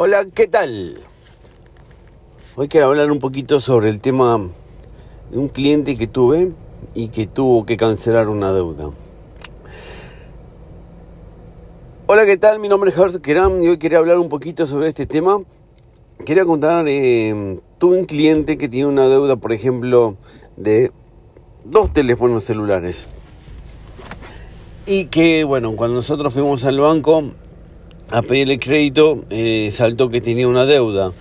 Hola, ¿qué tal? Hoy quiero hablar un poquito sobre el tema de un cliente que tuve y que tuvo que cancelar una deuda. Hola, ¿qué tal? Mi nombre es Gerson Keram y hoy quería hablar un poquito sobre este tema. Quería contar, eh, tuve un cliente que tiene una deuda, por ejemplo, de dos teléfonos celulares. Y que, bueno, cuando nosotros fuimos al banco, a pedirle crédito, eh, saltó que tenía una deuda.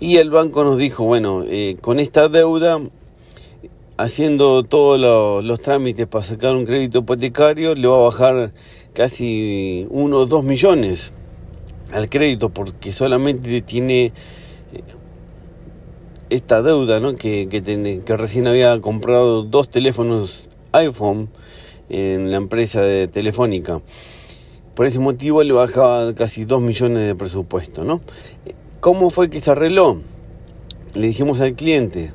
Y el banco nos dijo, bueno, eh, con esta deuda, haciendo todos los trámites para sacar un crédito hipotecario, le va a bajar casi uno o dos millones al crédito, porque solamente tiene eh, esta deuda, ¿no? Que, que, que recién había comprado dos teléfonos iPhone en la empresa de Telefónica. Por ese motivo le bajaba casi 2 millones de presupuesto, ¿no? ¿Cómo fue que se arregló? Le dijimos al cliente,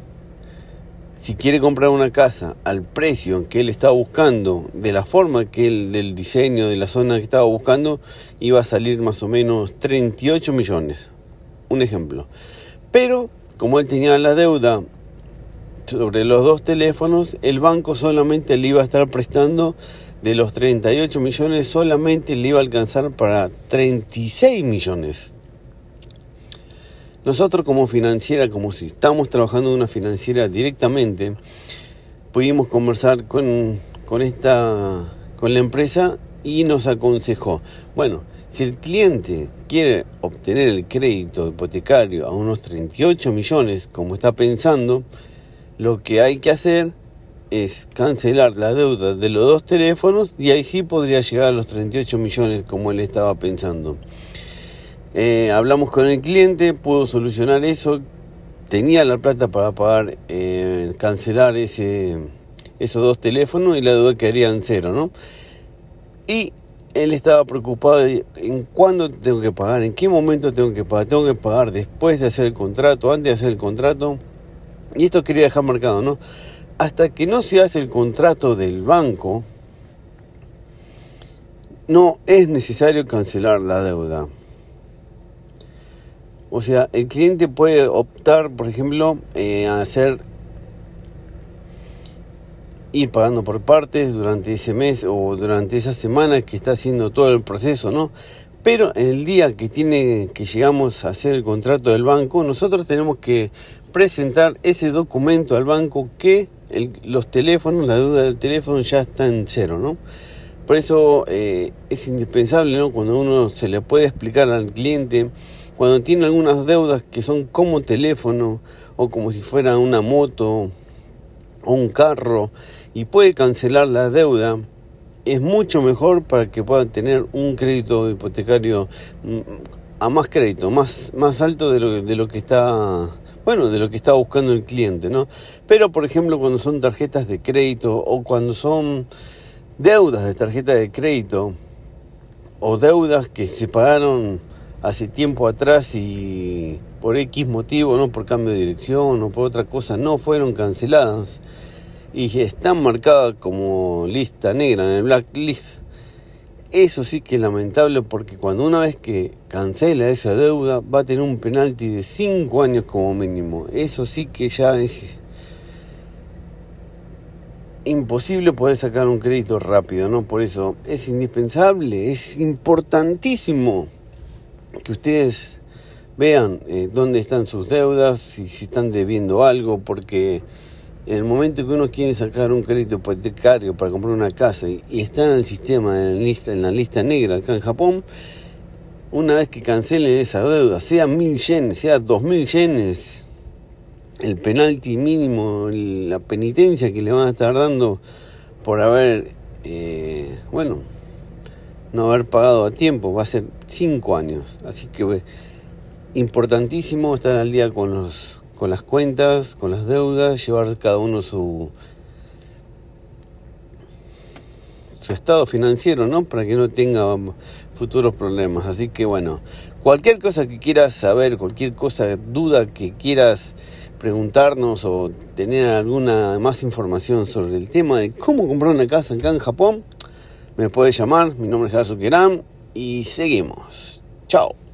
si quiere comprar una casa al precio que él estaba buscando, de la forma que él, del diseño, de la zona que estaba buscando, iba a salir más o menos 38 millones. Un ejemplo. Pero, como él tenía la deuda sobre los dos teléfonos, el banco solamente le iba a estar prestando de los 38 millones solamente le iba a alcanzar para 36 millones. Nosotros como financiera, como si estamos trabajando en una financiera directamente, pudimos conversar con, con, esta, con la empresa y nos aconsejó, bueno, si el cliente quiere obtener el crédito hipotecario a unos 38 millones, como está pensando, lo que hay que hacer es cancelar la deuda de los dos teléfonos y ahí sí podría llegar a los 38 millones como él estaba pensando. Eh, hablamos con el cliente, pudo solucionar eso, tenía la plata para pagar, eh, cancelar ese, esos dos teléfonos y la deuda quedaría en cero, ¿no? Y él estaba preocupado de en cuándo tengo que pagar, en qué momento tengo que pagar, tengo que pagar después de hacer el contrato, antes de hacer el contrato. Y esto quería dejar marcado, ¿no? Hasta que no se hace el contrato del banco, no es necesario cancelar la deuda. O sea, el cliente puede optar, por ejemplo, eh, a hacer ir pagando por partes durante ese mes o durante esa semana que está haciendo todo el proceso, ¿no? Pero en el día que tiene que llegamos a hacer el contrato del banco, nosotros tenemos que presentar ese documento al banco que los teléfonos, la deuda del teléfono ya está en cero, ¿no? Por eso eh, es indispensable, ¿no? Cuando uno se le puede explicar al cliente, cuando tiene algunas deudas que son como teléfono o como si fuera una moto o un carro y puede cancelar la deuda, es mucho mejor para que pueda tener un crédito hipotecario mm, a más crédito, más, más alto de lo, de lo que está bueno, de lo que está buscando el cliente, ¿no? Pero, por ejemplo, cuando son tarjetas de crédito o cuando son deudas de tarjeta de crédito o deudas que se pagaron hace tiempo atrás y por X motivo, no por cambio de dirección o por otra cosa, no fueron canceladas y están marcadas como lista negra en el blacklist eso sí que es lamentable porque cuando una vez que cancela esa deuda va a tener un penalti de 5 años como mínimo. Eso sí que ya es imposible poder sacar un crédito rápido, ¿no? Por eso es indispensable, es importantísimo que ustedes vean eh, dónde están sus deudas, si, si están debiendo algo, porque en el momento que uno quiere sacar un crédito hipotecario para comprar una casa y, está en el sistema, en la, lista, en la lista negra acá en Japón, una vez que cancelen esa deuda, sea mil yenes, sea dos mil yenes, el penalti mínimo, la penitencia que le van a estar dando por haber, eh, bueno, no haber pagado a tiempo, va a ser cinco años. Así que importantísimo estar al día con los con las cuentas, con las deudas, llevar cada uno su, su estado financiero, ¿no? Para que no tenga futuros problemas. Así que bueno, cualquier cosa que quieras saber, cualquier cosa, duda que quieras preguntarnos o tener alguna más información sobre el tema de cómo comprar una casa acá en Japón, me puedes llamar. Mi nombre es Gerson Keram y seguimos. Chao.